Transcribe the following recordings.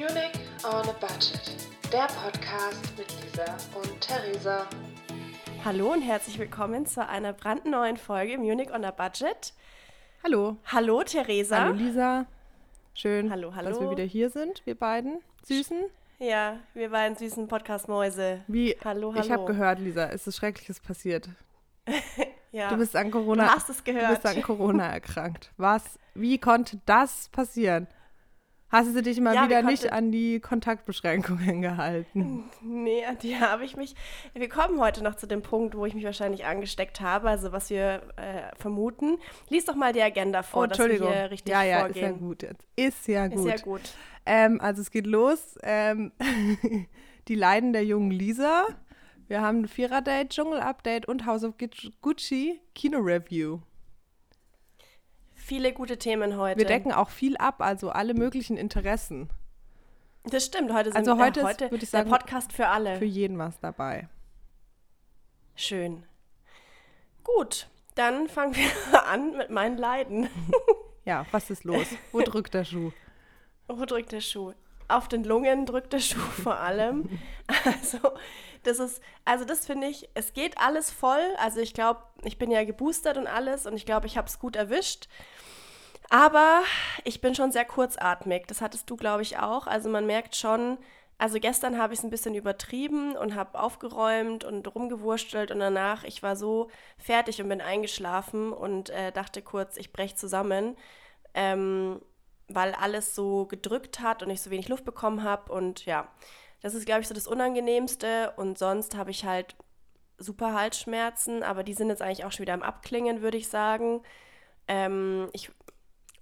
Munich on a Budget. Der Podcast mit Lisa und Theresa. Hallo und herzlich willkommen zu einer brandneuen Folge Munich on a Budget. Hallo. Hallo Theresa. Hallo Lisa. Schön, Hallo, hallo. dass wir wieder hier sind, wir beiden Süßen. Ja, wir beiden süßen Podcast-Mäuse. Wie, Hallo, hallo. Ich habe gehört, Lisa, es ist Schreckliches passiert. Ja. Du bist an Corona. Du hast es Du gehört. bist an Corona erkrankt. Was? Wie konnte das passieren? Hast du dich mal Ja, wieder wie nicht an die Kontaktbeschränkungen gehalten? Nee, an die habe ich mich. Wir kommen heute noch zu dem Punkt, wo ich mich wahrscheinlich angesteckt habe, also was wir äh, vermuten. Lies doch mal die Agenda vor, dass wir hier richtig ja, ja, vorgehen. ist ja gut. Ist ja Ist gut. ja gut. Ähm, also es geht los. Ähm, die Leiden der jungen Lisa. Wir haben ein Vierer-Date, Dschungel-Update und House of Guc- Gucci Kino-Review. Viele gute Themen heute. Wir decken auch viel ab, also alle möglichen Interessen. Das stimmt, heute sind Also heute äh, ist, heute würde ich der sagen, Podcast für alle. Für jeden was dabei. Schön. Gut, dann fangen wir an mit meinen Leiden. Ja, was ist los? Wo drückt der Schuh? Wo drückt der Schuh? Auf den Lungen drückt der Schuh vor allem. Also, das ist, also das finde ich, es geht alles voll. Also ich glaube, ich bin ja geboostert und alles und ich glaube, ich habe es gut erwischt. Aber ich bin schon sehr kurzatmig. Das hattest du, glaube ich, auch. Also man merkt schon, also gestern habe ich es ein bisschen übertrieben und habe aufgeräumt und rumgewurstelt und danach, ich war so fertig und bin eingeschlafen und äh, dachte kurz, ich breche zusammen, ähm, weil alles so gedrückt hat und ich so wenig Luft bekommen habe. Und ja, das ist, glaube ich, so das Unangenehmste. Und sonst habe ich halt super Halsschmerzen, aber die sind jetzt eigentlich auch schon wieder am Abklingen, würde ich sagen. Ähm, ich,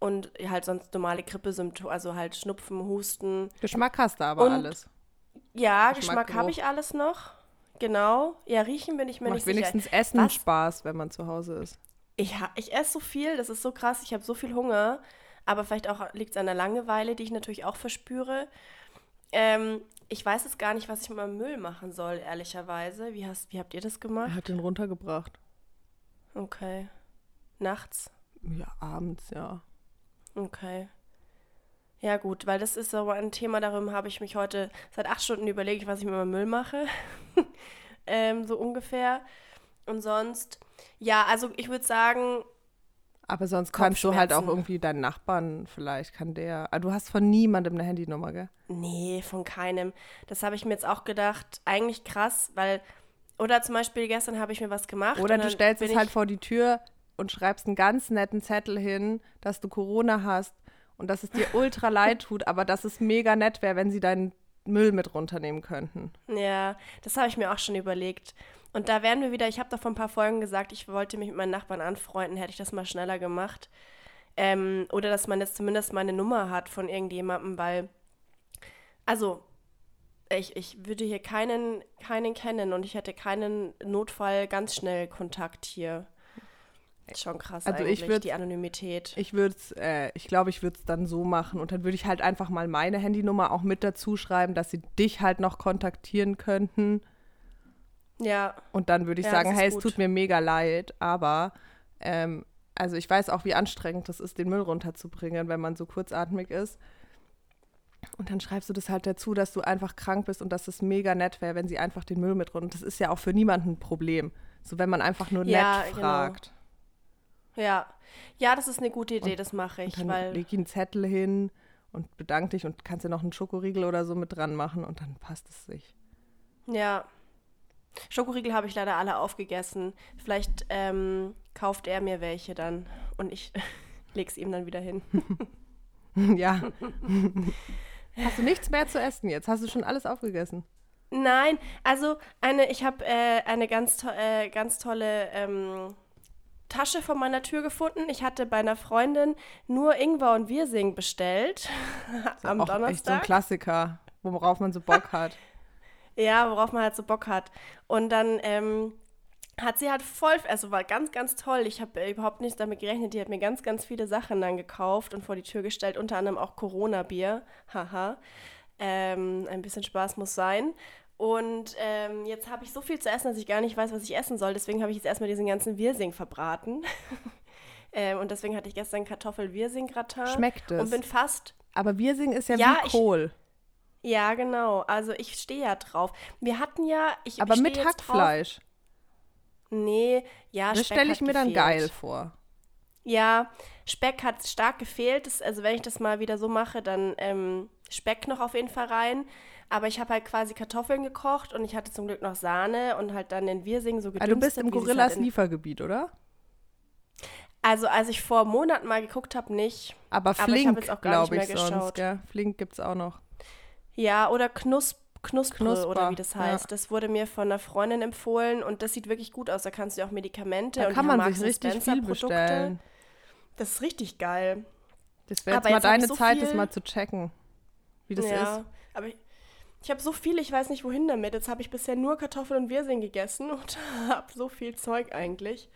und halt sonst normale Grippesymptome, also halt Schnupfen, Husten. Geschmack hast du aber Und- alles. Ja, Geschmack, Geschmack habe ich alles noch. Genau. Ja, riechen bin ich mir Macht nicht sicher. wenigstens Essen Was? Spaß, wenn man zu Hause ist. Ich, ich esse so viel, das ist so krass, ich habe so viel Hunger, aber vielleicht auch liegt es an der Langeweile, die ich natürlich auch verspüre. Ähm, ich weiß jetzt gar nicht, was ich mit meinem Müll machen soll, ehrlicherweise. Wie, hast, wie habt ihr das Er gemacht? hat den runtergebracht. Okay. Nachts? Ja, abends, ja. Okay. Ja, gut, weil das ist so ein Thema, darum habe ich mich heute seit acht Stunden überlegt, was ich mit meinem Müll mache. ähm, so ungefähr. Und sonst, ja, also ich würde sagen, Aber sonst kannst du halt auch irgendwie deinen Nachbarn, vielleicht kann der. Ah, Du hast von niemandem eine Handynummer, gell? Nee, von keinem. Das habe ich mir jetzt auch gedacht. Eigentlich krass, weil. Oder zum Beispiel gestern habe ich mir was gemacht. Oder du stellst es halt vor die Tür und schreibst einen ganz netten Zettel hin, dass du Corona hast und dass es dir ultra leid tut, aber dass es mega nett wäre, wenn sie deinen Müll mit runternehmen könnten. Ja, das habe ich mir auch schon überlegt. Und da wären wir wieder, ich habe da vor ein paar Folgen gesagt, ich wollte mich mit meinen Nachbarn anfreunden, hätte ich das mal schneller gemacht. Ähm, oder dass man jetzt zumindest mal eine Nummer hat von irgendjemandem, weil, also, ich, ich würde hier keinen, keinen kennen und ich hätte keinen Notfall ganz schnell Kontakt hier. Schon krass Also ich eigentlich, würd- die Anonymität. Ich würde es, äh, ich glaube, ich würde es dann so machen und dann würde ich halt einfach mal meine Handynummer auch mit dazu schreiben, dass sie dich halt noch kontaktieren könnten. ja, Und dann würde ich Ja, sagen, hey, es gut. tut mir mega leid, aber ähm, also ich weiß auch, wie anstrengend das ist, den Müll runterzubringen, wenn man so kurzatmig ist. Und dann schreibst du das halt dazu, dass du einfach krank bist und dass es mega nett wäre, wenn sie einfach den Müll mit runter. Das ist ja auch für niemanden ein Problem. So wenn man einfach nur Ja, nett genau. Ja. Ja, das ist eine gute Idee, das mache ich, Und dann leg einen Zettel hin und bedank dich und kannst dir noch einen Schokoriegel oder so mit dran machen und dann passt es sich. Ja. Schokoriegel habe ich leider alle aufgegessen. Vielleicht ähm, kauft er mir welche dann und ich leg's ihm dann wieder hin. ja. Hast du nichts mehr zu essen jetzt? Hast du schon alles aufgegessen? Nein, also eine, ich habe äh, eine ganz, to äh, ganz tolle ähm, Tasche vor meiner Tür gefunden. Ich hatte bei einer Freundin nur Ingwer und Wirsing bestellt am auch echt so ein Donnerstag. Klassiker, worauf man so Bock hat. Ja, worauf man halt so Bock hat. Und dann ähm, hat sie halt voll, also war ganz, ganz toll. Ich habe äh, überhaupt nicht damit gerechnet. Die hat mir ganz, ganz viele Sachen dann gekauft und vor die Tür gestellt, unter anderem auch Corona-Bier. Haha. Ähm, ein bisschen Spaß muss sein. Und ähm, jetzt habe ich so viel zu essen, dass ich gar nicht weiß, was ich essen soll. Deswegen habe ich jetzt erstmal diesen ganzen Wirsing verbraten. ähm, und deswegen hatte ich gestern Kartoffel-Wirsing-Gratin. Schmeckt es? Und bin fast Aber Wirsing ist ja, Ja, wie ich- Kohl. Ja, genau. Also ich stehe ja drauf. Wir hatten ja, ich Aber ich mit drauf- Hackfleisch. Nee, ja, Das stelle ich mir dann gefehlt. geil vor. Ja, Speck hat stark gefehlt. Das, also wenn ich das mal wieder so mache, dann ähm, Speck noch auf jeden Fall rein. Aber ich habe halt quasi Kartoffeln gekocht und ich hatte zum Glück noch Sahne und halt dann den Wirsing so Ah, gedünstet. du bist im Gorillas halt in- Liefergebiet, oder? Also als ich vor Monaten mal geguckt habe, nicht. Aber ich Flink, glaube ich, mehr sonst. geschaut. Gell? Flink gibt es auch noch. Ja, oder Knusp Knuspre Knusper, oder wie das ja. heißt. Das wurde mir von einer Freundin empfohlen und das sieht wirklich gut aus. Da kannst du auch Medikamente Da und kann man sich richtig viel Produkte. bestellen. Das ist richtig geil. Das wäre jetzt mal jetzt ich deine so Zeit, das mal zu checken, wie das ja, ist. aber ich, ich habe so viel, ich weiß nicht wohin damit. Jetzt habe ich bisher nur Kartoffeln und Wirsing gegessen und habe so viel Zeug eigentlich.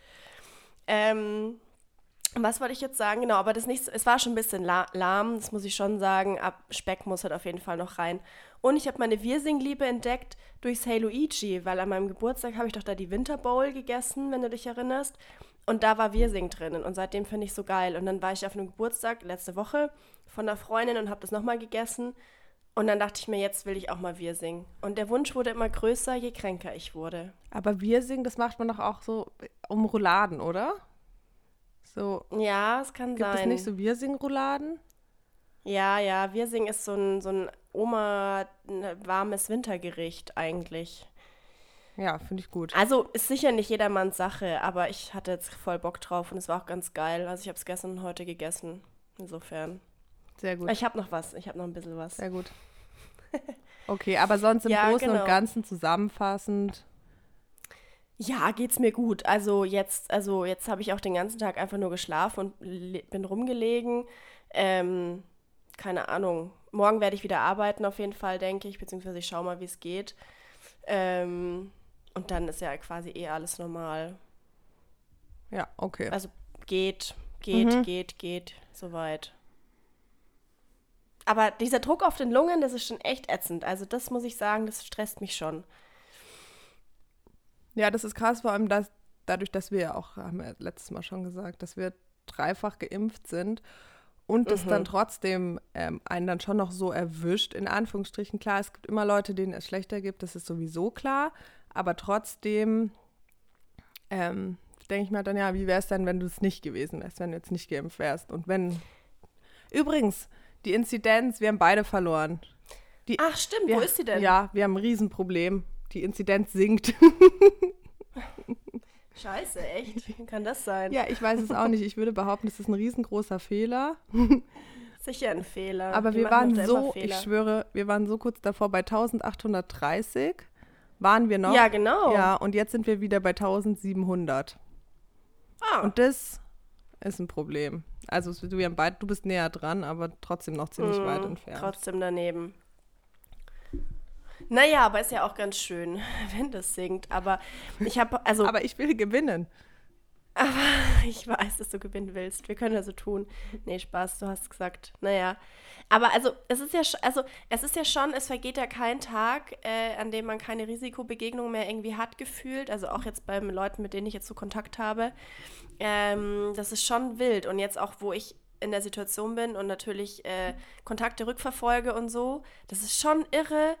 Ähm, was wollte ich jetzt sagen? Genau, aber das nicht, es war schon ein bisschen la lahm, das muss ich schon sagen. Ab Speck muss halt auf jeden Fall noch rein. Und ich habe meine Wirsing-Liebe entdeckt durchs Hey Luigi, weil an meinem Geburtstag habe ich doch da die Winter Bowl gegessen, wenn du dich erinnerst. Und da war Wirsing drinnen und seitdem finde ich so geil. Und dann war ich auf einem Geburtstag letzte Woche von einer Freundin und habe das nochmal gegessen. Und dann dachte ich mir, jetzt will ich auch mal Wirsing. Und der Wunsch wurde immer größer, je kränker ich wurde. Aber Wirsing, das macht man doch auch so um Rouladen, oder? So, Ja, es kann gibt sein. es nicht so Wirsing-Rouladen? Ja, ja, Wirsing ist so ein, so ein Oma warmes Wintergericht eigentlich. Ja, finde ich gut. Also ist sicher nicht jedermanns Sache, aber ich hatte jetzt voll Bock drauf und es war auch ganz geil. Also ich habe es gestern und heute gegessen. Insofern. Sehr gut. Ich habe noch was, ich habe noch ein bisschen was. Sehr gut. Okay, aber sonst im Ja, Großen genau. und Ganzen zusammenfassend. Ja, geht's mir gut. Also jetzt, also jetzt habe ich auch den ganzen Tag einfach nur geschlafen und bin rumgelegen. Ähm, keine Ahnung. Morgen werde ich wieder arbeiten auf jeden Fall, denke ich, beziehungsweise ich schaue mal, wie es geht. Ähm, und dann ist ja quasi eh alles normal. Ja, okay. Also geht, geht, Mhm. geht, geht, soweit. Aber dieser Druck auf den Lungen, das ist schon echt ätzend. Also das muss ich sagen, das stresst mich schon. Ja, das ist krass, vor allem dass, dadurch, dass wir ja auch, haben wir letztes Mal schon gesagt, dass wir dreifach geimpft sind und das Mhm. dann trotzdem ähm, einen dann schon noch so erwischt, in Anführungsstrichen. Klar, es gibt immer Leute, denen es schlechter gibt, das ist sowieso klar, aber trotzdem ähm, denke ich mir dann, ja, wie wäre es denn, wenn du es nicht gewesen wärst, wenn du jetzt nicht geimpft wärst und wenn... Übrigens, die Inzidenz, wir haben beide verloren. Die, Ach stimmt, wir, wo ist sie denn? Ja, wir haben ein Riesenproblem. Die Inzidenz sinkt. Scheiße, echt? Wie kann das sein? Ja, ich weiß es auch nicht. Ich würde behaupten, das ist ein riesengroßer Fehler. Sicher ein Fehler. Aber Die wir waren so, Fehler. ich schwöre, wir waren so kurz davor bei 1830. Waren wir noch? Ja, genau. Ja, und jetzt sind wir wieder bei 1700. Ah, Und das ist ein Problem. Also du, haben beid, du bist näher dran, aber trotzdem noch ziemlich mm, weit entfernt. Trotzdem daneben. Naja, aber ist ja auch ganz schön, wenn das singt. Aber ich habe, also, Aber ich will gewinnen. ich weiß, dass du gewinnen willst. Wir können ja so tun. Nee, Spaß, du hast gesagt. Naja. Aber also, es ist ja, also, es ist ja schon, es vergeht ja kein Tag, äh, an dem man keine Risikobegegnung mehr irgendwie hat, gefühlt. Also auch jetzt bei Leuten, mit denen ich jetzt so Kontakt habe. Ähm, das ist schon wild. Und jetzt auch, wo ich in der Situation bin und natürlich äh, Kontakte rückverfolge und so, das ist schon irre,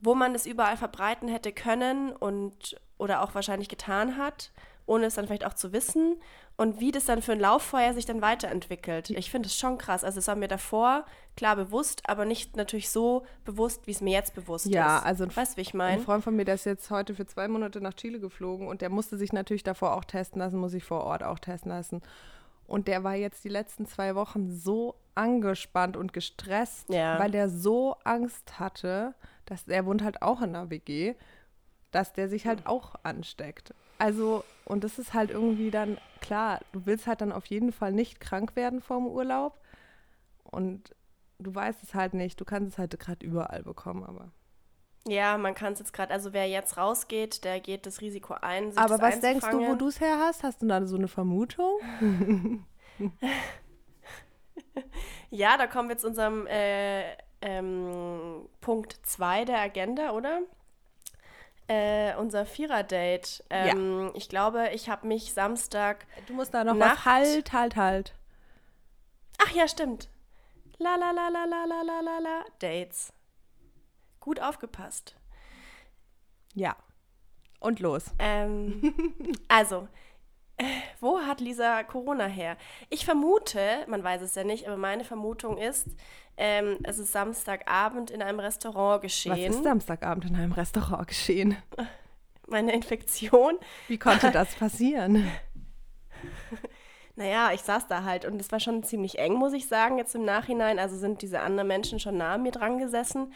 wo man es überall verbreiten hätte können und oder auch wahrscheinlich getan hat, ohne es dann vielleicht auch zu wissen und wie das dann für ein Lauffeuer sich dann weiterentwickelt. Ich finde es schon krass. Also es war mir davor klar bewusst, aber nicht natürlich so bewusst, wie es mir jetzt bewusst Ja, ist. also ein- weißt wie ich Ein meine? Freund von mir, der ist jetzt heute für zwei Monate nach Chile geflogen und der musste sich natürlich davor auch testen lassen, muss sich vor Ort auch testen lassen. Und der war jetzt die letzten zwei Wochen so angespannt und gestresst, Ja. weil der so Angst hatte, dass er wohnt halt auch in einer WG, dass der sich halt auch ansteckt. Also, und das ist halt irgendwie dann, klar, du willst halt dann auf jeden Fall nicht krank werden vorm Urlaub. Und du weißt es halt nicht. Du kannst es halt gerade überall bekommen, aber. Ja, man kann es jetzt gerade, also wer jetzt rausgeht, der geht das Risiko ein, Aber was denkst du, wo du es her hast? Hast du da so eine Vermutung? Ja, da kommen wir zu unserem äh, ähm, Punkt 2 der Agenda, oder? Äh, unser Vierer-Date. Ähm, Ich glaube, ich habe mich Samstag. Du musst da noch Nacht-. Halt, halt, halt. Ach ja, stimmt. La la la la la la la la la. Dates. gut aufgepasst. Ja. Und los. Ähm, also, wo hat Lisa Corona her? Ich vermute, man weiß es ja nicht, aber meine Vermutung ist, ähm, es ist Samstagabend in einem Restaurant geschehen. Was ist Samstagabend in einem Restaurant geschehen? Meine Infektion. Wie konnte das passieren? Naja, ich saß da halt und es war schon ziemlich eng, muss ich sagen, jetzt im Nachhinein. Also sind diese anderen Menschen schon nah an mir dran gesessen.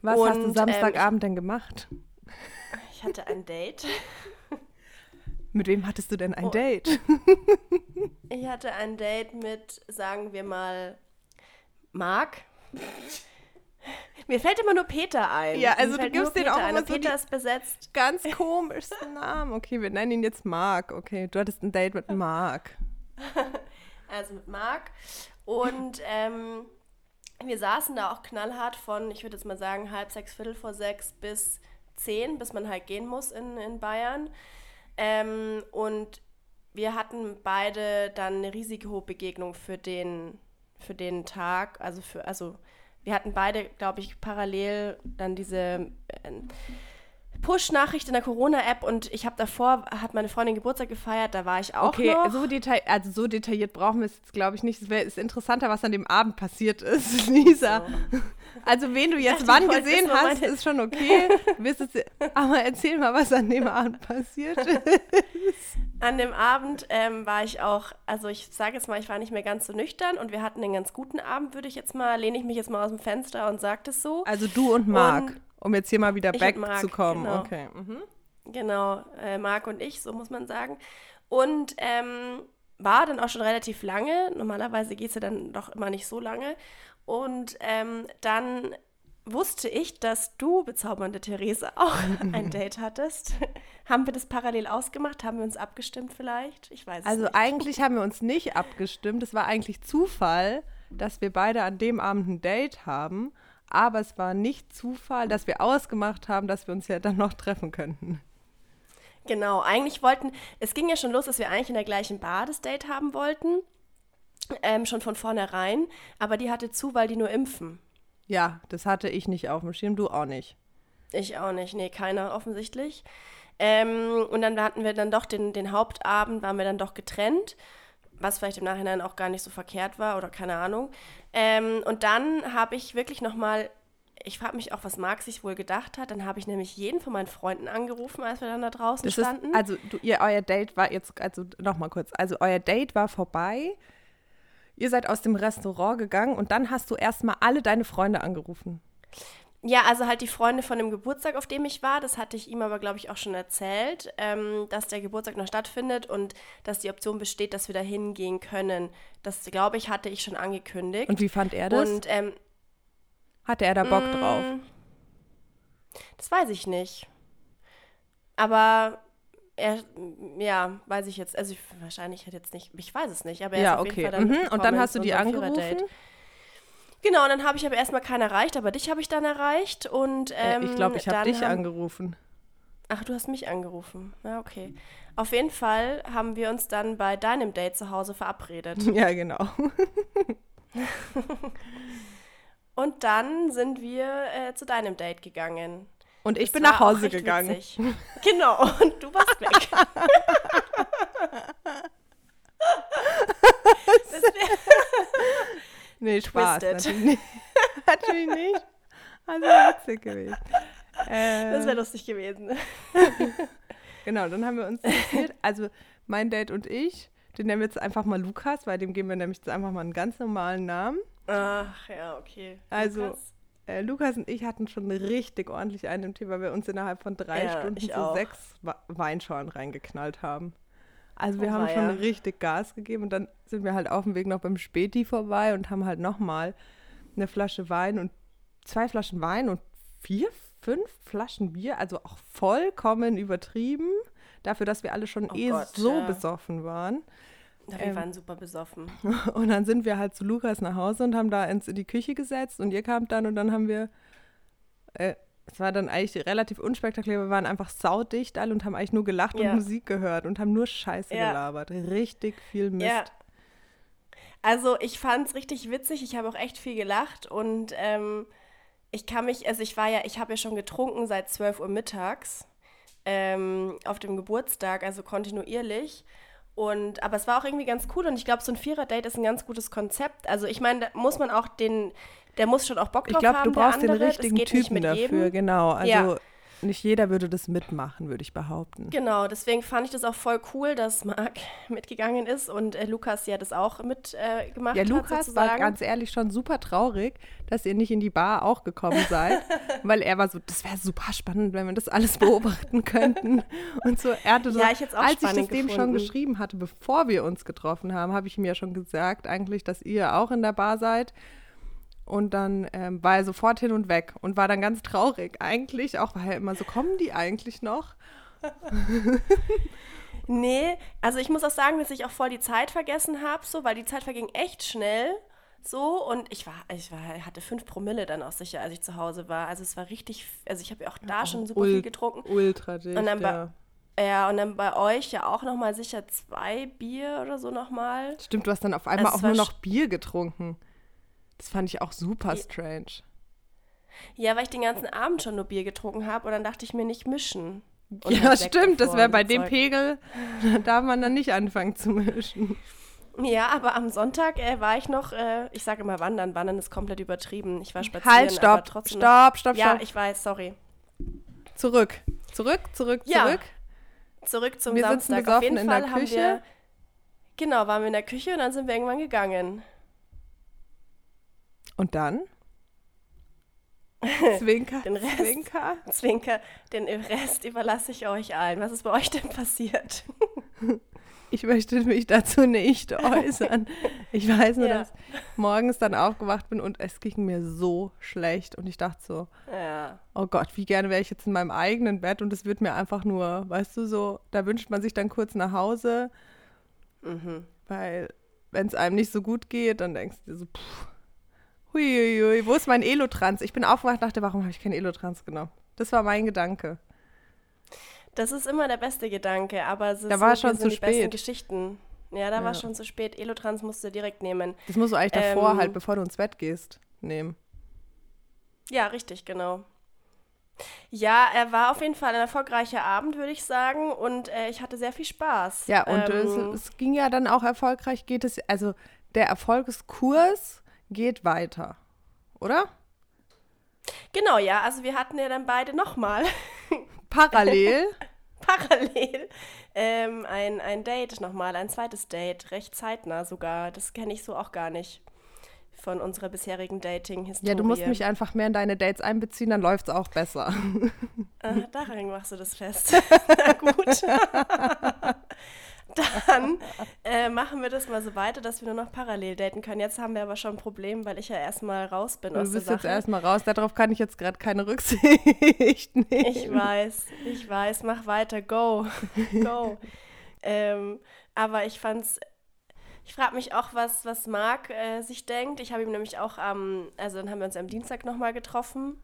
Was Und, hast du ähm, Samstagabend denn gemacht? Ich hatte ein Date. Mit wem hattest du denn ein Oh. Date? Ich hatte ein Date mit, sagen wir mal, Marc. Mir fällt immer nur Peter ein. Ja, also du gibst den Peter auch immer so Peter ist besetzt. Ganz komischsten Namen. Okay, wir nennen ihn jetzt Marc. Okay, du hattest ein Date mit Marc. Also mit Marc. Und ähm, wir saßen da auch knallhart von, ich würde jetzt mal sagen, halb sechs, viertel vor sechs bis zehn, bis man halt gehen muss in, in Bayern. Ähm, und wir hatten beide dann eine Risikobegegnung für den, für den Tag. Also für, also wir hatten beide, glaube ich, parallel dann diese äh, Push-Nachricht in der Corona-App und ich habe davor, hat meine Freundin Geburtstag gefeiert, da war ich auch Okay, noch. so, detail also so detailliert brauchen wir es jetzt, glaube ich, nicht. Es wär- ist interessanter, was an dem Abend passiert ist, Lisa. Also, wen du jetzt wann gesehen nur hast, ist schon okay. Aber erzähl mal, was an dem Abend passiert ist. An dem Abend ähm, war ich auch, also ich sage jetzt mal, ich war nicht mehr ganz so nüchtern und wir hatten einen ganz guten Abend, würde ich jetzt mal, lehne ich mich jetzt mal aus dem Fenster und sage das so. Also du und Marc, Und um jetzt hier mal wieder ich back Marc, zu kommen. genau. Okay. Mhm. Genau, äh, Marc und ich, so muss man sagen. Und ähm, war dann auch schon relativ lange. Normalerweise geht es ja dann doch immer nicht so lange. Und ähm, dann wusste ich, dass du, bezaubernde Therese, auch ein Date hattest. haben wir das parallel ausgemacht? Haben wir uns abgestimmt vielleicht? Ich weiß es Also nicht. eigentlich haben wir uns nicht abgestimmt. Es war eigentlich Zufall, dass wir beide an dem Abend ein Date haben. Aber es war nicht Zufall, dass wir ausgemacht haben, dass wir uns ja dann noch treffen könnten. Genau, eigentlich wollten, es ging ja schon los, dass wir eigentlich in der gleichen Bar das Date haben wollten. Ähm, schon von vornherein. Aber die hatte zu, weil die nur impfen. Ja, das hatte ich nicht auf dem Schirm, du auch nicht. Ich auch nicht, nee, keiner offensichtlich. Ähm, und dann hatten wir dann doch den, den Hauptabend, waren wir dann doch getrennt, was vielleicht im Nachhinein auch gar nicht so verkehrt war oder keine Ahnung. Ähm, und dann habe ich wirklich nochmal, ich frage mich auch, was Marc sich wohl gedacht hat, dann habe ich nämlich jeden von meinen Freunden angerufen, als wir dann da draußen Das ist, standen. also du, ihr, euer Date war jetzt, also nochmal kurz, also euer Date war vorbei. Ihr seid aus dem Restaurant gegangen und dann hast du erstmal alle deine Freunde angerufen. Ja, also halt die Freunde von dem Geburtstag, auf dem ich war, das hatte ich ihm aber, glaube ich, auch schon erzählt, ähm, dass der Geburtstag noch stattfindet und dass die Option besteht, dass wir da hingehen können. Das, glaube ich, hatte ich schon angekündigt. Und wie fand er das? Und ähm, Hatte er da Bock Mm, drauf? das weiß ich nicht. Aber er, ja, weiß ich jetzt, also ich, wahrscheinlich hätte jetzt nicht, ich weiß es nicht, aber er Ja, ist auf jeden okay. Fall dann Mhm. Und dann hast du die angerufen? Genau, und dann habe ich aber erstmal keinen erreicht, aber dich habe ich dann erreicht und ähm, Äh, ich glaube, ich habe dich haben- angerufen. Ach, du hast mich angerufen. Ja, okay. Auf jeden Fall haben wir uns dann bei deinem Date zu Hause verabredet. Ja, genau. Und dann sind wir äh, zu deinem Date gegangen. Und ich Das bin nach Hause gegangen. witzig. Genau, und du warst weg. wär, Nee, Spaß. Twisted. Natürlich nicht. natürlich nicht. Also witzig gewesen. Äh, das wäre lustig gewesen. Genau, dann haben wir uns erzählt, also mein Date und ich, den nennen wir jetzt einfach mal Lukas, weil dem geben wir nämlich jetzt einfach mal einen ganz normalen Namen. Ach, ja, okay. Also, Lukas? Äh, Lukas und ich hatten schon richtig ordentlich einen im Tee, weil wir uns innerhalb von drei Ja, Stunden ich so sechs Weinschorlen reingeknallt haben. Also wir Oh, haben schon richtig Gas gegeben und dann sind wir halt auf dem Weg noch beim Späti vorbei und haben halt nochmal eine Flasche Wein und zwei Flaschen Wein und vier, fünf Flaschen Bier, also auch vollkommen übertrieben, dafür, dass wir alle schon Oh eh Gott, so ja. besoffen waren. Ja, wir ähm, waren super besoffen. Und dann sind wir halt zu Lukas nach Hause und haben da ins, in die Küche gesetzt und ihr kamt dann und dann haben wir, äh, es war dann eigentlich relativ unspektakulär, wir waren einfach saudicht alle und haben eigentlich nur gelacht Ja. und Musik gehört und haben nur Scheiße Ja. gelabert. Richtig viel Mist. Ja. Also ich fand es richtig witzig. Ich habe auch echt viel gelacht und ähm, ich kann mich, also ich war ja, ich habe ja schon getrunken seit 12 Uhr mittags ähm, auf dem Geburtstag, also kontinuierlich. Und, aber es war auch irgendwie ganz cool und ich glaube, so ein Vierer-Date ist ein ganz gutes Konzept. Also ich meine, da muss man auch den, der muss schon auch Bock drauf Ich glaube, haben, du brauchst den richtigen Typen dafür, genau. Also Ja. Nicht jeder würde das mitmachen, würde ich behaupten. Genau, deswegen fand ich das auch voll cool, dass Marc mitgegangen ist und äh, Lukas ja das auch mitgemacht äh, gemacht Ja, hat. Lukas war sozusagen. ganz ehrlich schon super traurig, dass ihr nicht in die Bar auch gekommen seid, weil er war so, das wäre super spannend, wenn wir das alles beobachten könnten. Und so, er hatte so, Ja, ich als ich das spannend dem schon gefunden. geschrieben hatte, bevor wir uns getroffen haben, habe ich ihm ja schon gesagt, eigentlich, dass ihr auch in der Bar seid. Und dann ähm, war er sofort hin und weg und war dann ganz traurig eigentlich, auch weil er immer so, kommen die eigentlich noch? Nee, also ich muss auch sagen, dass ich auch voll die Zeit vergessen habe, so, weil die Zeit verging echt schnell. So, und ich war, ich war, hatte fünf Promille dann auch sicher, als ich zu Hause war. Also es war richtig, also ich habe ja auch da schon super viel getrunken. Ultra dicht, Und dann ja. Ja, und dann bei euch ja auch nochmal sicher zwei Bier oder so nochmal. Stimmt, du hast dann auf einmal Also auch nur noch Bier getrunken. Das fand ich auch super strange. Ja, weil ich den ganzen Abend schon nur Bier getrunken habe und dann dachte ich mir nicht mischen. Ja, stimmt, das wäre bei dem Zeug. Pegel, da darf man dann nicht anfangen zu mischen. Ja, aber am Sonntag äh, war ich noch, äh, ich sage immer wandern, wandern ist komplett übertrieben. Ich war spazieren, Halt, aber stopp, trotzdem stopp, stopp, Noch, ja, stopp. ich weiß, sorry. Zurück, zurück, zurück, Ja, zurück. Zurück zum Wir sitzen Samstag. Auf besoffen jeden in Fall der haben Küche. wir, genau, waren wir in der Küche und dann sind wir irgendwann gegangen. Und dann? Zwinker, Den Rest- Zwinker. Zwinker, den Rest überlasse ich euch allen. Was ist bei euch denn passiert? Ich möchte mich dazu nicht äußern. Ich weiß nur, Ja. dass ich morgens dann aufgewacht bin und es ging mir so schlecht. Und ich dachte so, Ja. oh Gott, wie gerne wäre ich jetzt in meinem eigenen Bett und es wird mir einfach nur, weißt du, so, da wünscht man sich dann kurz nach Hause, Mhm. weil wenn es einem nicht so gut geht, dann denkst du dir so, pff, huiuiui, wo ist mein Elotrans? Ich bin aufgewacht und dachte, warum habe ich keinen Elotrans genommen? Das war mein Gedanke. Das ist immer der beste Gedanke, aber es ist Da war so, schon sind zu die besten. Geschichten. Ja, da war Ja. schon zu spät. Elotrans musst du direkt nehmen. Das musst du eigentlich davor Ähm. halt, bevor du ins Bett gehst, nehmen. Ja, richtig, genau. Ja, er war auf jeden Fall ein erfolgreicher Abend, würde ich sagen. Und äh, ich hatte sehr viel Spaß. Ja, und ähm, es, es ging ja dann auch erfolgreich, geht es, also der Erfolgskurs geht weiter, oder? Genau, ja. Also wir hatten ja dann beide nochmal Parallel. parallel ähm, ein, ein Date nochmal, ein zweites Date, recht zeitnah sogar. Das kenne ich so auch gar nicht von unserer bisherigen Dating-Historie. ja, du musst mich einfach mehr in deine Dates einbeziehen, dann läuft es auch besser. Äh, daran machst du das fest. Na gut. Dann äh, machen wir das mal so weiter, dass wir nur noch parallel daten können. Jetzt haben wir aber schon ein Problem, weil ich ja erstmal raus bin Du aus der bist jetzt Sache. erstmal raus, darauf kann ich jetzt gerade keine Rücksicht nehmen. Ich weiß, ich weiß, mach weiter, go, go. ähm, aber ich fand's, ich frage mich auch, was, was Marc äh, sich denkt. Ich habe ihm nämlich auch am, also dann haben wir uns am Dienstag nochmal getroffen.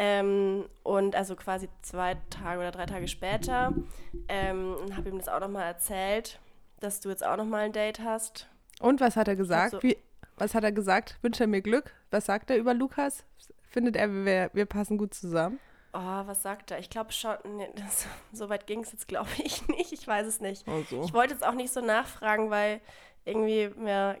Ähm, und also quasi zwei Tage oder drei Tage später ähm, habe ihm das auch nochmal erzählt, dass du jetzt auch nochmal ein Date hast. Und was hat er gesagt? so- Wie, was hat er gesagt? Wünscht er mir Glück? Was sagt er über Lukas? Findet er, wir, wir passen gut zusammen? Oh, was sagt er? Ich glaube schon, nee, das, so weit ging es jetzt, glaube ich nicht. Ich weiß es nicht. Also. Ich wollte jetzt auch nicht so nachfragen, weil irgendwie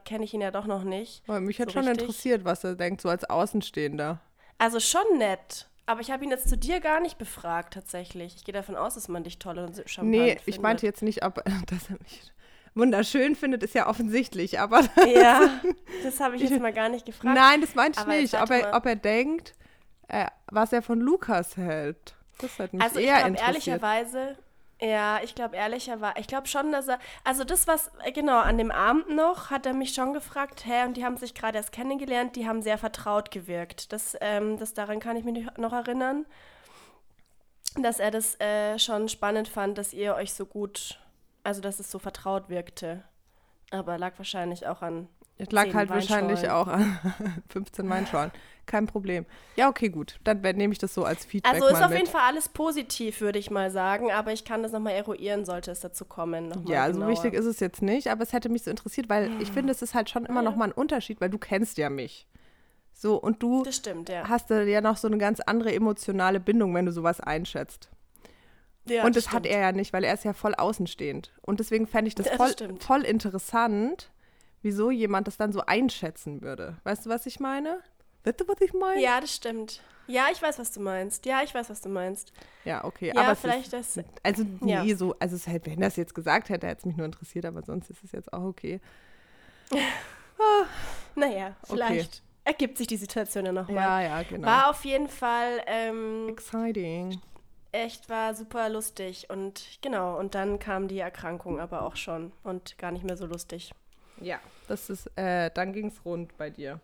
kenne ich ihn ja doch noch nicht. Weil mich hat so schon richtig. interessiert, was er denkt, so als Außenstehender. Also schon nett. Aber ich habe ihn jetzt zu dir gar nicht befragt, tatsächlich. Ich gehe davon aus, dass man dich toll und charmant Nee, findet. ich meinte jetzt nicht, ob dass er mich wunderschön findet, ist ja offensichtlich, aber Ja, das habe ich jetzt mal gar nicht gefragt. nein, das meinte ich Aber nicht. Ob er, ob er denkt, äh, was er von Lukas hält. Das hat mich Also ich eher glaube interessiert. ehrlicherweise, ja, ich glaube ehrlicherweise, ich glaube schon, dass er, also das, was, äh, genau, an dem Abend noch hat er mich schon gefragt, hä, und die haben sich gerade erst kennengelernt, die haben sehr vertraut gewirkt. Das, ähm, das daran kann ich mich noch erinnern, dass er das äh, schon spannend fand, dass ihr euch so gut, also dass es so vertraut wirkte. Aber lag wahrscheinlich auch an Es lag halt wahrscheinlich auch an 15 Weinschollen. Kein Problem. Ja, okay, gut. Dann nehme ich das so als Feedback Also ist auf mit. jeden Fall alles positiv, würde ich mal sagen, aber ich kann das nochmal eruieren, sollte es dazu kommen. Noch mal Ja, so genauer. wichtig ist es jetzt nicht, aber es hätte mich so interessiert, weil ich finde, es ist halt schon immer noch mal ein Unterschied, weil du kennst ja mich. So, und du Das stimmt, ja. hast da ja noch so eine ganz andere emotionale Bindung, wenn du sowas einschätzt. ja und das, hat stimmt. er ja nicht, weil er ist ja voll außenstehend. Und deswegen fände ich das, Ja, das voll, voll interessant, wieso jemand das dann so einschätzen würde. Weißt du, was ich meine? Weißt du, was ich meine? Ja, das stimmt. Ja, ich weiß, was du meinst. Ja, ich weiß, was du meinst. Ja, okay. Ja, aber vielleicht ist, das. Also, nee, Ja. so, also es hätte, wenn er es jetzt gesagt hätte, hätte es mich nur interessiert, aber sonst ist es jetzt auch okay. Naja, vielleicht ergibt sich die Situation ja nochmal. Ja, ja, genau. War auf jeden Fall ähm, Exciting. echt, war super lustig. Und genau, und dann kam die Erkrankung aber auch schon und gar nicht mehr so lustig. Ja. Das ist, äh, dann ging es rund bei dir.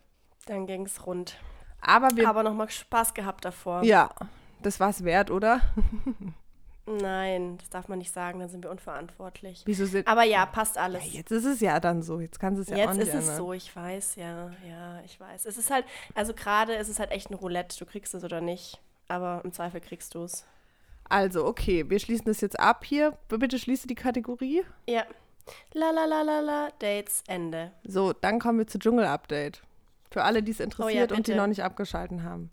Dann ging es rund. Aber wir, Aber nochmal Spaß gehabt davor. ja, das war es wert, oder? Nein, das darf man nicht sagen, dann sind wir unverantwortlich. Wieso sind, Aber ja, passt alles. ja, jetzt ist es ja dann so, jetzt kannst du es ja auch Jetzt nicht ist es so, ich weiß, ja, ja, ich weiß. Es ist halt, also gerade ist es halt echt ein Roulette, du kriegst es oder nicht, aber im Zweifel kriegst du es. Also, okay, wir schließen das jetzt ab hier. Bitte schließe die Kategorie. Ja. La la la la la, Dates, Ende. So, dann kommen wir zu Dschungel-Update. Für alle, die es interessiert und die noch nicht abgeschalten haben.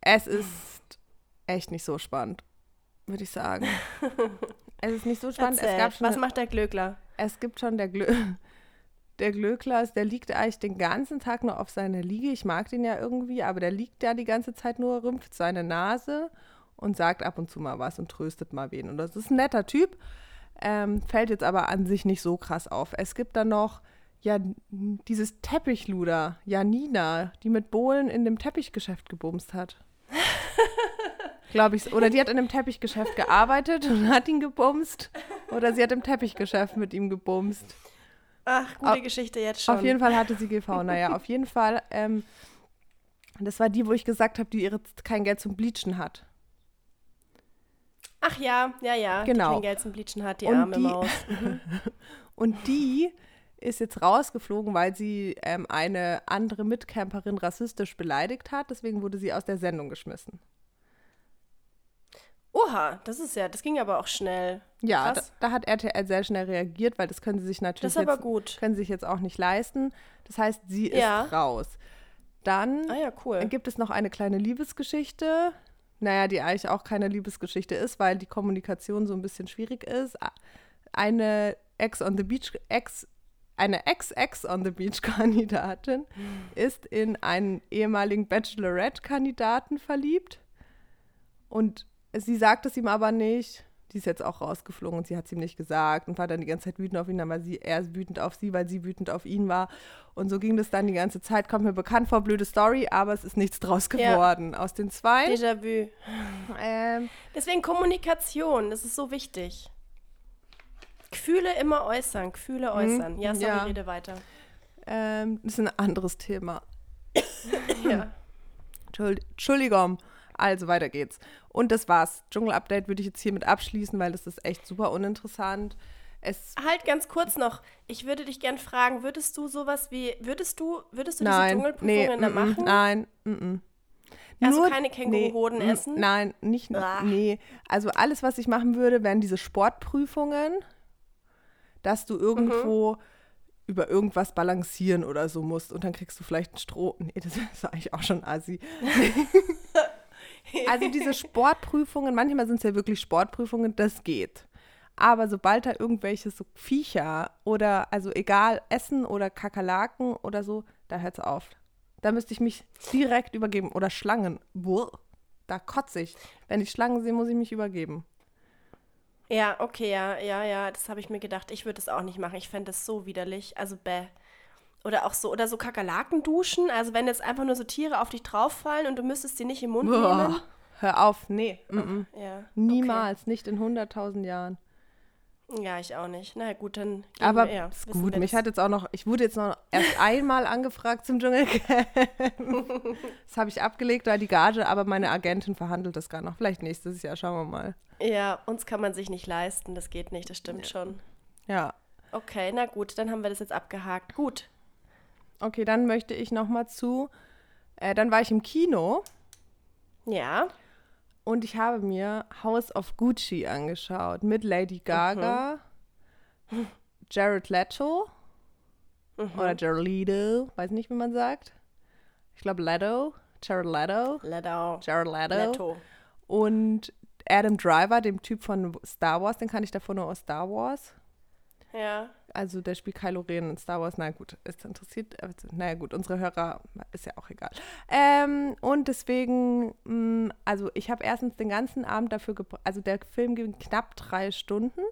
Es ist echt nicht so spannend, würde ich sagen. es ist nicht so spannend. Es, gab schon, was macht der Glöckler? es gibt schon der Glö der Glöckler, der liegt eigentlich den ganzen Tag nur auf seiner Liege. Ich mag den ja irgendwie, aber der liegt da die ganze Zeit nur, rümpft seine Nase und sagt ab und zu mal was und tröstet mal wen. Und das ist ein netter Typ, ähm, fällt jetzt aber an sich nicht so krass auf. Es gibt dann noch ja dieses Teppichluder, Janina, die mit Bohlen in dem Teppichgeschäft gebumst hat. Glaube ich. Oder die hat in einem Teppichgeschäft gearbeitet und hat ihn gebumst. Oder sie hat im Teppichgeschäft mit ihm gebumst. Ach, gute Auf- Geschichte jetzt schon. Auf jeden Fall hatte sie GV. Naja, auf jeden Fall. Ähm, das war die, wo ich gesagt habe, die ihre, kein Geld zum Bleachen hat. Ach ja, ja, ja. Genau. Die kein Geld zum Bleachen hat, die Und arme die- Maus. Und die ist jetzt rausgeflogen, weil sie ähm, eine andere Mitcamperin rassistisch beleidigt hat. Deswegen wurde sie aus der Sendung geschmissen. Oha, das ist ja, das ging aber auch schnell. Ja, da, da hat RTL sehr schnell reagiert, weil das können sie sich natürlich Das ist aber jetzt, können sie sich jetzt auch nicht leisten. Das heißt, sie Ja. ist raus. Dann Ah ja, cool. Dann gibt es noch eine kleine Liebesgeschichte. Naja, die eigentlich auch keine Liebesgeschichte ist, weil die Kommunikation so ein bisschen schwierig ist. Eine Ex on the Beach, Ex, eine Ex-Ex on the Beach Kandidatin ist in einen ehemaligen Bachelorette-Kandidaten verliebt. Und sie sagt es ihm aber nicht. Die ist jetzt auch rausgeflogen und sie hat es ihm nicht gesagt und war dann die ganze Zeit wütend auf ihn, aber sie, er ist wütend auf sie, weil sie wütend auf ihn war. Und so ging das dann die ganze Zeit. Kommt mir bekannt vor, blöde Story, aber es ist nichts draus Ja. geworden. Aus den zwei. Déjà-vu. Ähm, Deswegen Kommunikation, das ist so wichtig. Gefühle immer äußern, Gefühle äußern. Ja, sorry, Mhm. ja. rede weiter. ähm, das ist ein anderes Thema. Ja. Entschuld- Entschuldigung. Also weiter geht's. Und das war's. Dschungel-Update würde ich jetzt hiermit abschließen, weil das ist echt super uninteressant. Es Halt ganz kurz noch. Ich würde dich gern fragen, würdest du sowas wie, würdest du, würdest du diese nein, Dschungelprüfungen nee, da mm, machen? nein, mm. Also keine Känguruhoden nee, essen? Nein, nicht, Ah. nee. Also alles, was ich machen würde, wären diese Sportprüfungen, dass du irgendwo über irgendwas balancieren oder so musst und dann kriegst du vielleicht ein Stroh. Nee, das ist eigentlich auch schon assi. Also diese Sportprüfungen, manchmal sind es ja wirklich Sportprüfungen, das geht. Aber sobald da irgendwelche so Viecher oder, also egal, Essen oder Kakerlaken oder so, da hört's auf. Da müsste ich mich direkt übergeben. Oder Schlangen. Buh, da kotze ich. Wenn ich Schlangen sehe, muss ich mich übergeben. Ja, okay, ja, ja, ja, das habe ich mir gedacht. Ich würde es auch nicht machen. Ich fände das so widerlich. Also bäh. Oder auch so, oder so Kakerlaken duschen. Also wenn jetzt einfach nur so Tiere auf dich drauffallen und du müsstest sie nicht im Mund nehmen. Boah, hör auf. Nee, mm, mm. Ja. niemals. Nicht in 100.000 Jahren. Okay. Ja, ich auch nicht. Na gut, dann. Aber wir, ja, ist gut. Mich das. hat jetzt auch noch, ich wurde jetzt noch erst einmal angefragt zum Dschungelcamp. das habe ich abgelegt, weil die Gage, aber meine Agentin verhandelt das gar noch. Vielleicht nächstes Jahr, schauen wir mal. Ja, uns kann man sich nicht leisten. Das geht nicht, das stimmt schon. Ja. Okay, na gut, dann haben wir das jetzt abgehakt. Gut. Okay, dann möchte ich noch mal zu, äh, dann war ich im Kino Ja. und ich habe mir House of Gucci angeschaut mit Lady Gaga, Jared Leto oder Jared Leto, weiß nicht, wie man sagt. glaube Leto, Jared Leto, Leto. Jared Leto. Leto. Und Adam Driver, dem Typ von Star Wars, den kann ich davor nur aus Star Wars. Ja. Also der spielt Kylo Ren in Star Wars. Na gut, ist interessiert. also, Naja gut, unsere Hörer ist ja auch egal. Ähm, und deswegen, mh, also ich habe erstens den ganzen Abend dafür gebraucht, also der Film ging knapp drei Stunden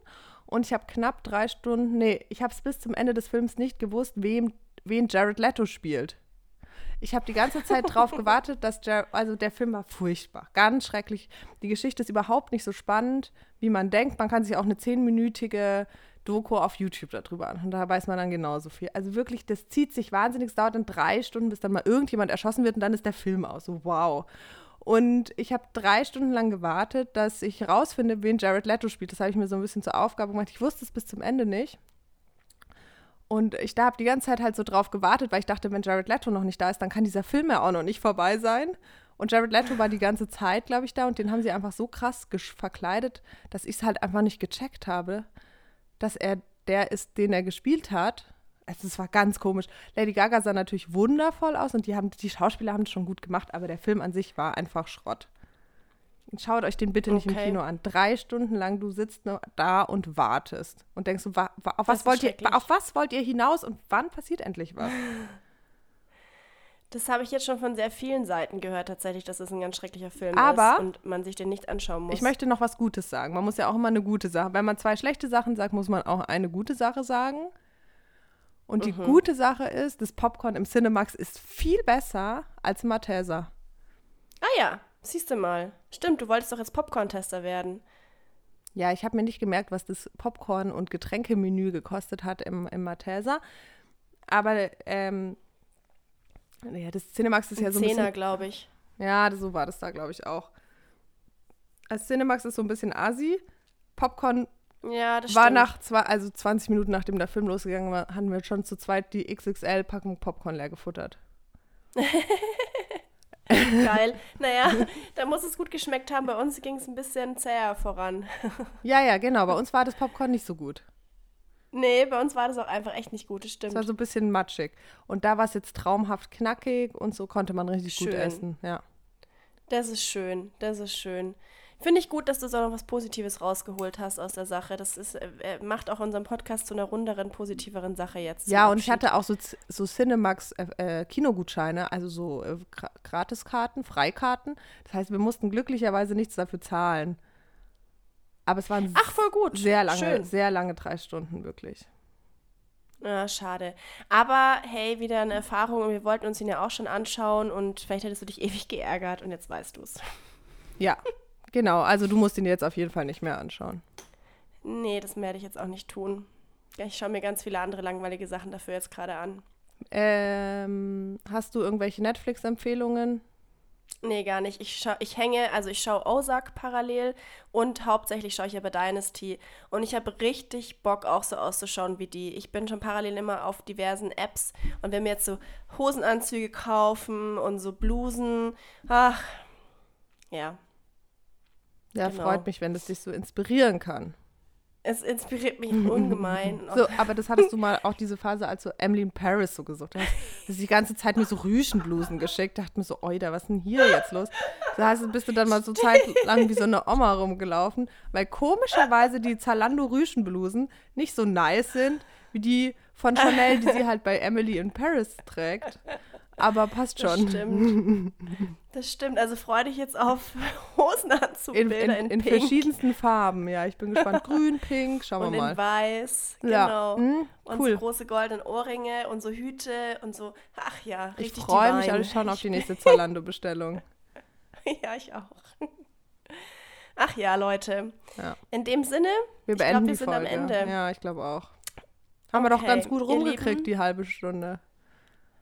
und ich habe knapp drei Stunden, nee, ich habe es bis zum Ende des Films nicht gewusst, wem, wen Jared Leto spielt. Ich habe die ganze Zeit drauf gewartet, dass Jared, also der Film war furchtbar, ganz schrecklich. Die Geschichte ist überhaupt nicht so spannend, wie man denkt. Man kann sich auch eine zehnminütige Doku auf YouTube darüber an. Und da weiß man dann genauso viel. Also wirklich, das zieht sich wahnsinnig. Es dauert dann drei Stunden, bis dann mal irgendjemand erschossen wird und dann ist der Film aus. So, wow. Und ich habe drei Stunden lang gewartet, dass ich rausfinde, wen Jared Leto spielt. Das habe ich mir so ein bisschen zur Aufgabe gemacht. Ich wusste es bis zum Ende nicht. Und ich da habe die ganze Zeit halt so drauf gewartet, weil ich dachte, wenn Jared Leto noch nicht da ist, dann kann dieser Film ja auch noch nicht vorbei sein. Und Jared Leto war die ganze Zeit, glaube ich, da und den haben sie einfach so krass verkleidet, dass ich es halt einfach nicht gecheckt habe, dass er der ist, den er gespielt hat. Also es war ganz komisch. Lady Gaga sah natürlich wundervoll aus und die, haben, die Schauspieler haben es schon gut gemacht, aber der Film an sich war einfach Schrott. Schaut euch den bitte nicht im Okay. Kino an. Drei Stunden lang, du sitzt nur da und wartest und denkst wa, wa, auf, was wollt ihr, auf was wollt ihr hinaus und wann passiert endlich was? Das habe ich jetzt schon von sehr vielen Seiten gehört, tatsächlich, dass es ein ganz schrecklicher Film Aber- ist und man sich den nicht anschauen muss. Ich möchte noch was Gutes sagen. Man muss ja auch immer eine gute Sache. Wenn man zwei schlechte Sachen sagt, muss man auch eine gute Sache sagen. Und die gute Sache ist, das Popcorn im Cinemax ist viel besser als im Malteser. Ah ja, siehst du mal. Stimmt, du wolltest doch jetzt Popcorn-Tester werden. Ja, ich habe mir nicht gemerkt, was das Popcorn- und Getränkemenü gekostet hat im, im Malteser. Aber ähm, ja, das Cinemax ist ja so ein bisschen Zehner, glaube ich. Ja, das- so war das da, glaube ich, auch. Das Cinemax ist so ein bisschen asi. Popcorn Ja, das war stimmt. nach zwei, also 20 Minuten nachdem der Film losgegangen war, haben wir schon zu zweit die XXL-Packung Popcorn leer gefuttert. Geil. Naja, da muss es gut geschmeckt haben. Bei uns ging es ein bisschen zäher voran. Ja, ja, genau. Bei uns war das Popcorn nicht so gut. Nee, bei uns war das auch einfach echt nicht gut, das Es stimmt. war so ein bisschen matschig. Und da war es jetzt traumhaft knackig und so konnte man richtig gut Schön. essen. Ja. Das ist schön, das ist schön. Finde ich gut, dass du so noch was Positives rausgeholt hast aus der Sache. Das ist, äh, äh, macht auch unseren Podcast zu einer runderen, positiveren Sache jetzt. Ja, und ich hatte auch so, so Cinemax äh, äh, Kinogutscheine, also so äh, Gra- Gratiskarten, Freikarten. Das heißt, wir mussten glücklicherweise nichts dafür zahlen. Aber es waren Ach, voll gut. sehr lange, Schön. sehr lange drei Stunden, wirklich. Ja, schade. Aber hey, wieder eine Erfahrung und wir wollten uns ihn ja auch schon anschauen und vielleicht hättest du dich ewig geärgert und jetzt weißt du es. Ja, genau. Also du musst ihn jetzt auf jeden Fall nicht mehr anschauen. Nee, das werde ich jetzt auch nicht tun. Ich schaue mir ganz viele andere langweilige Sachen dafür jetzt gerade an. Ähm, hast du irgendwelche Netflix-Empfehlungen? Nee, gar nicht. Ich, schau, ich hänge, also ich schaue Ozark parallel und hauptsächlich schaue ich aber Dynasty. Und ich habe richtig Bock, auch so auszuschauen wie die. Ich bin schon parallel immer auf diversen Apps und wenn mir jetzt so Hosenanzüge kaufen und so Blusen, ach, ja. Ja, Genau. freut mich, wenn das dich so inspirieren kann. Es inspiriert mich ungemein. So, aber das hattest du mal auch diese Phase, als du Emily in Paris so gesucht hast. Dass sie die ganze Zeit mir so Rüschenblusen geschickt. Dachte mir so, oida, was ist denn hier jetzt los? Da hast, bist du dann mal so zeitlang wie so eine Oma rumgelaufen, weil komischerweise die Zalando Rüschenblusen nicht so nice sind, wie die von Chanel, die sie halt bei Emily in Paris trägt. Aber passt Das schon. stimmt. Das stimmt. Also freu dich jetzt auf In, Hosenanzugbilder in, in, in Pink verschiedensten Farben, ja. Ich bin gespannt. Grün, pink, schauen und wir mal. in weiß. Ja, Genau. hm, Und cool. so große goldene Ohrringe und so Hüte und so. Ach ja, Ich richtig freue mich alle schon auf die nächste Zalando-Bestellung. Ja, ich auch. Ach ja, Leute. Ja. In dem Sinne, Wir ich beenden glaube, wir die sind Folge. am Ende. Ja, ich glaube auch. Haben wir doch Okay, ganz gut rumgekriegt, die halbe Stunde.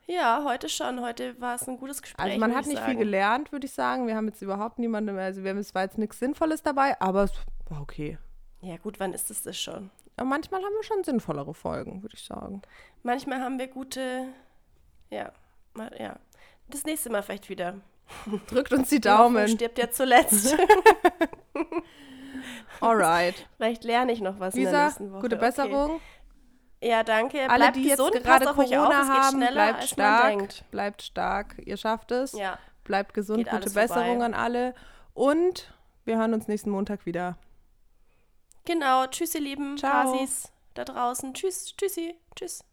Ja, heute schon. Heute war es ein gutes Gespräch. Also man hat ich nicht viel sagen. gelernt, würde ich sagen. Wir haben jetzt überhaupt niemanden mehr, also wir haben, es war jetzt nichts Sinnvolles dabei, aber es war okay. Ja, gut, wann ist es das schon? Aber manchmal haben wir schon sinnvollere Folgen, würde ich sagen. Manchmal haben wir gute. Ja, mal, ja. Das nächste Mal vielleicht wieder. Drückt uns die Daumen. stirbt ja zuletzt. Alright. vielleicht lerne ich noch was in der Lisa, nächsten Woche. gute Okay. Ja, danke. Alle, bleibt die gesund, jetzt gerade Corona auf, haben, bleibt stark, bleibt stark, ihr schafft es. Ja, Bleibt gesund, Geht gute Besserung an alle. Und wir hören uns nächsten Montag wieder. genau. Tschüss, ihr lieben Ciao. Pasis da draußen. Tschüss, tschüssi, tschüss.